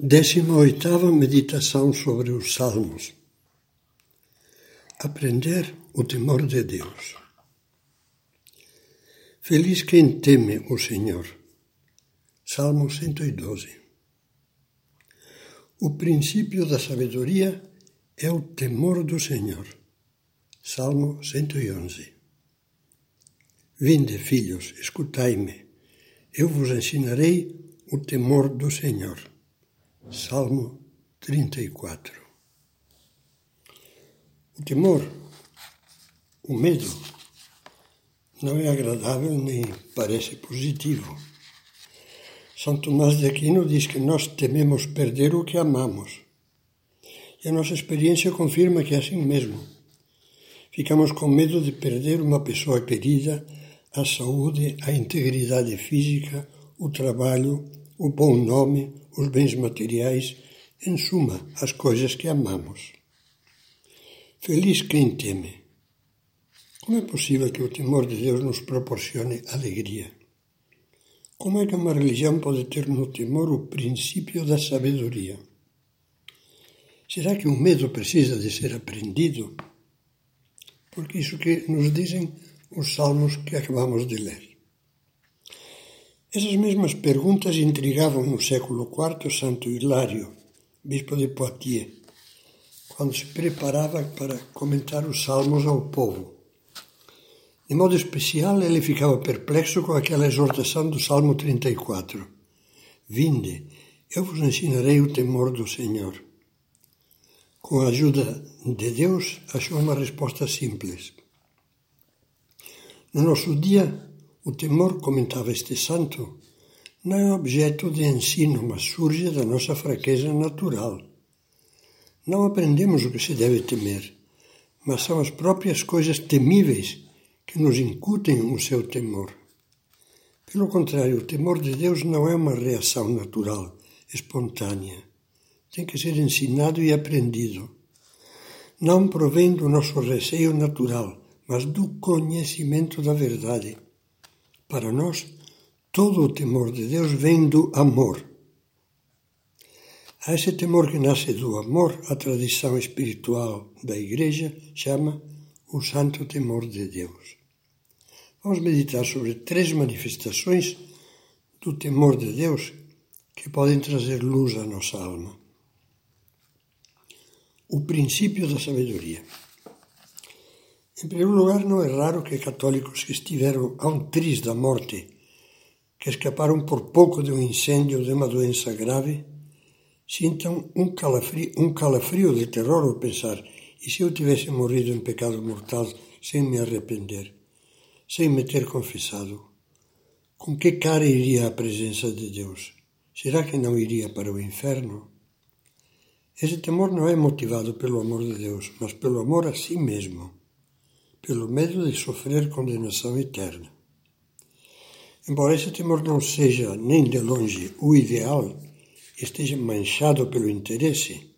Décima oitava meditação sobre os Salmos. Aprender o temor de Deus. Feliz quem teme o Senhor. Salmo 112. O princípio da sabedoria é o temor do Senhor. Salmo 111. Vinde, filhos, escutai-me. Eu vos ensinarei o temor do Senhor. Salmo 34 O temor, o medo, não é agradável nem parece positivo. São Tomás de Aquino diz que nós tememos perder o que amamos. E a nossa experiência confirma que é assim mesmo. Ficamos com medo de perder uma pessoa querida, a saúde, a integridade física, o trabalho, o bom nome, os bens materiais, em suma, as coisas que amamos. Feliz quem teme. Como é possível que o temor de Deus nos proporcione alegria? Como é que uma religião pode ter no temor o princípio da sabedoria? Será que o medo precisa de ser aprendido? Porque isso que nos dizem os salmos que acabamos de ler. Essas mesmas perguntas intrigavam no século IV Santo Hilário, bispo de Poitiers, quando se preparava para comentar os salmos ao povo. De modo especial, ele ficava perplexo com aquela exortação do Salmo 34. Vinde, eu vos ensinarei o temor do Senhor. Com a ajuda de Deus, achou uma resposta simples. No nosso dia, o temor, comentava este santo, não é objeto de ensino, mas surge da nossa fraqueza natural. Não aprendemos o que se deve temer, mas são as próprias coisas temíveis que nos incutem o seu temor. Pelo contrário, o temor de Deus não é uma reação natural, espontânea. Tem que ser ensinado e aprendido. Não provém do nosso receio natural, mas do conhecimento da verdade. Para nós, todo o temor de Deus vem do amor. A esse temor que nasce do amor, a tradição espiritual da Igreja chama o santo temor de Deus. Vamos meditar sobre três manifestações do temor de Deus que podem trazer luz à nossa alma. O princípio da sabedoria. Em primeiro lugar, não é raro que católicos que estiveram a um triz da morte, que escaparam por pouco de um incêndio ou de uma doença grave, sintam um calafrio, um calafrio de terror ao pensar: e se eu tivesse morrido em pecado mortal sem me arrepender, sem me ter confessado? Com que cara iria à presença de Deus? Será que não iria para o inferno? Esse temor não é motivado pelo amor de Deus, mas pelo amor a si mesmo pelo medo de sofrer condenação eterna. Embora esse temor não seja nem de longe o ideal, esteja manchado pelo interesse,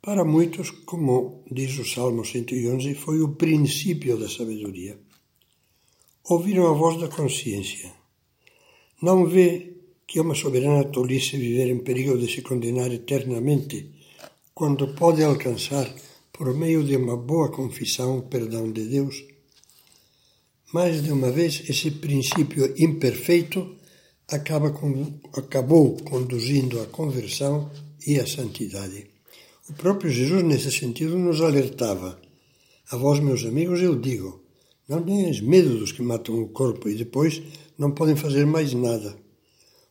para muitos, como diz o Salmo 111, foi o princípio da sabedoria. Ouviram a voz da consciência. Não vê que é uma soberana tolice viver em perigo de se condenar eternamente, quando pode alcançar por meio de uma boa confissão, o perdão de Deus. Mais de uma vez, esse princípio imperfeito acaba com, acabou conduzindo à conversão e à santidade. O próprio Jesus, nesse sentido, nos alertava. A vós, meus amigos, eu digo: não tenhais medo dos que matam o corpo e depois não podem fazer mais nada.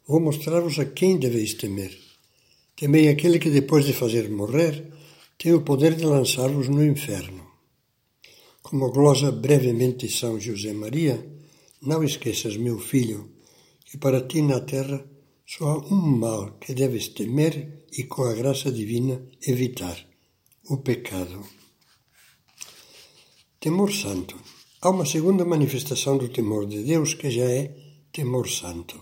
Vou mostrar-vos a quem deveis temer. Temei aquele que, depois de fazer morrer, tem o poder de lançá-los no inferno. Como glosa brevemente São José Maria, não esqueças, meu filho, que para ti na terra só há um mal que deves temer e, com a graça divina, evitar: o pecado. Temor santo. Há uma segunda manifestação do temor de Deus que já é temor santo.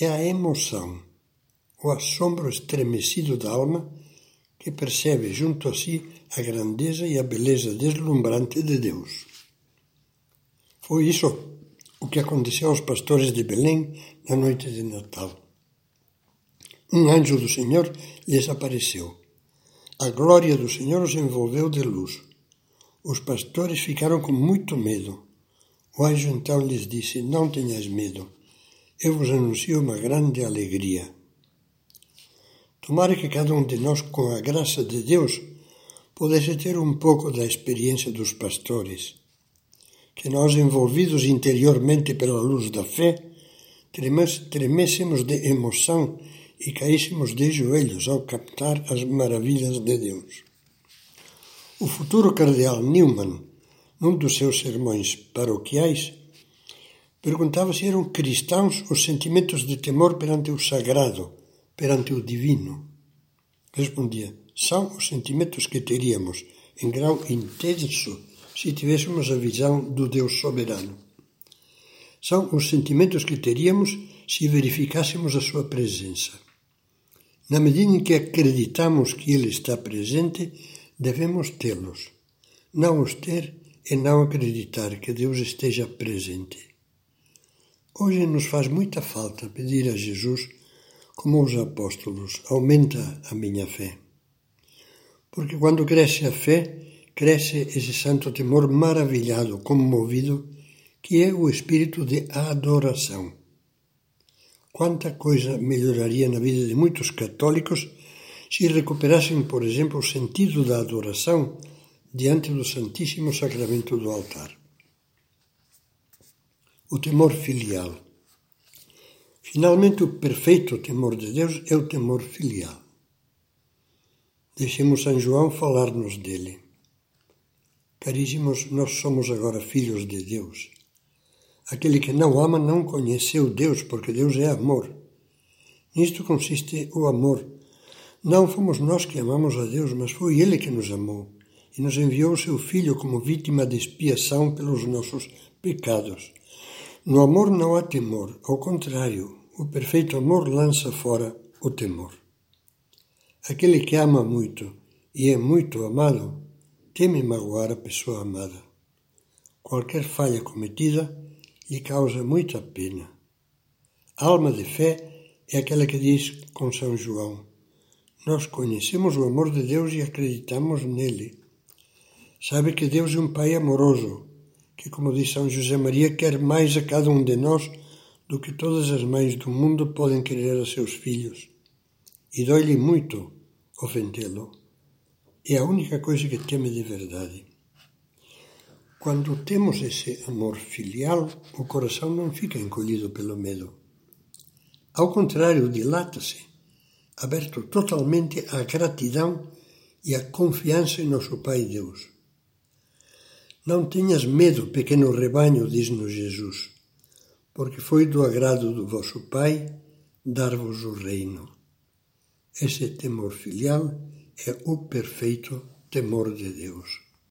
É a emoção, o assombro estremecido da alma que percebe junto a si a grandeza e a beleza deslumbrante de Deus. Foi isso o que aconteceu aos pastores de Belém na noite de Natal. um anjo do Senhor lhes apareceu. A glória do Senhor os envolveu de luz. Os pastores ficaram com muito medo. O anjo então lhes disse: Não tenhas medo. Eu vos anuncio uma grande alegria. Tomara que cada um de nós, com a graça de Deus, pudesse ter um pouco da experiência dos pastores. Que nós, envolvidos interiormente pela luz da fé, tremêssemos de emoção e caíssemos de joelhos ao captar as maravilhas de Deus. O futuro cardeal Newman, num dos seus sermões paroquiais, perguntava se eram cristãos os sentimentos de temor perante o sagrado, perante o divino. Respondia: são os sentimentos que teríamos em grau intenso se tivéssemos a visão do Deus soberano. São os sentimentos que teríamos se verificássemos a sua presença. Na medida em que acreditamos que Ele está presente, devemos tê-los. Não os ter é não acreditar que Deus esteja presente. Hoje nos faz muita falta pedir a Jesus, como os apóstolos, aumenta a minha fé. Porque quando cresce a fé, cresce esse santo temor maravilhado, comovido, que é o espírito de adoração. Quanta coisa melhoraria na vida de muitos católicos se recuperassem, por exemplo, o sentido da adoração diante do Santíssimo Sacramento do altar. O temor filial. Finalmente, o perfeito temor de Deus é o temor filial. Deixemos São João falar-nos dele. Caríssimos, nós somos agora filhos de Deus. Aquele que não ama não conheceu Deus, porque Deus é amor. Nisto consiste o amor. Não fomos nós que amamos a Deus, mas foi Ele que nos amou e nos enviou o seu Filho como vítima de expiação pelos nossos pecados. No amor não há temor, ao contrário, o perfeito amor lança fora o temor. Aquele que ama muito e é muito amado teme magoar a pessoa amada. Qualquer falha cometida lhe causa muita pena. A alma de fé é aquela que diz com São João: Nós conhecemos o amor de Deus e acreditamos nele. Sabe que Deus é um Pai amoroso, que, como diz São José Maria, quer mais a cada um de nós do que todas as mães do mundo podem querer a seus filhos. E dói-lhe muito ofendê-lo. É a única coisa que teme de verdade. Quando temos esse amor filial, o coração não fica encolhido pelo medo. Ao contrário, dilata-se, aberto totalmente à gratidão e à confiança em nosso Pai Deus. Não tenhas medo, pequeno rebanho, diz-nos Jesus, porque foi do agrado do vosso Pai dar-vos o reino. Esse temor filial é o perfeito temor de Deus.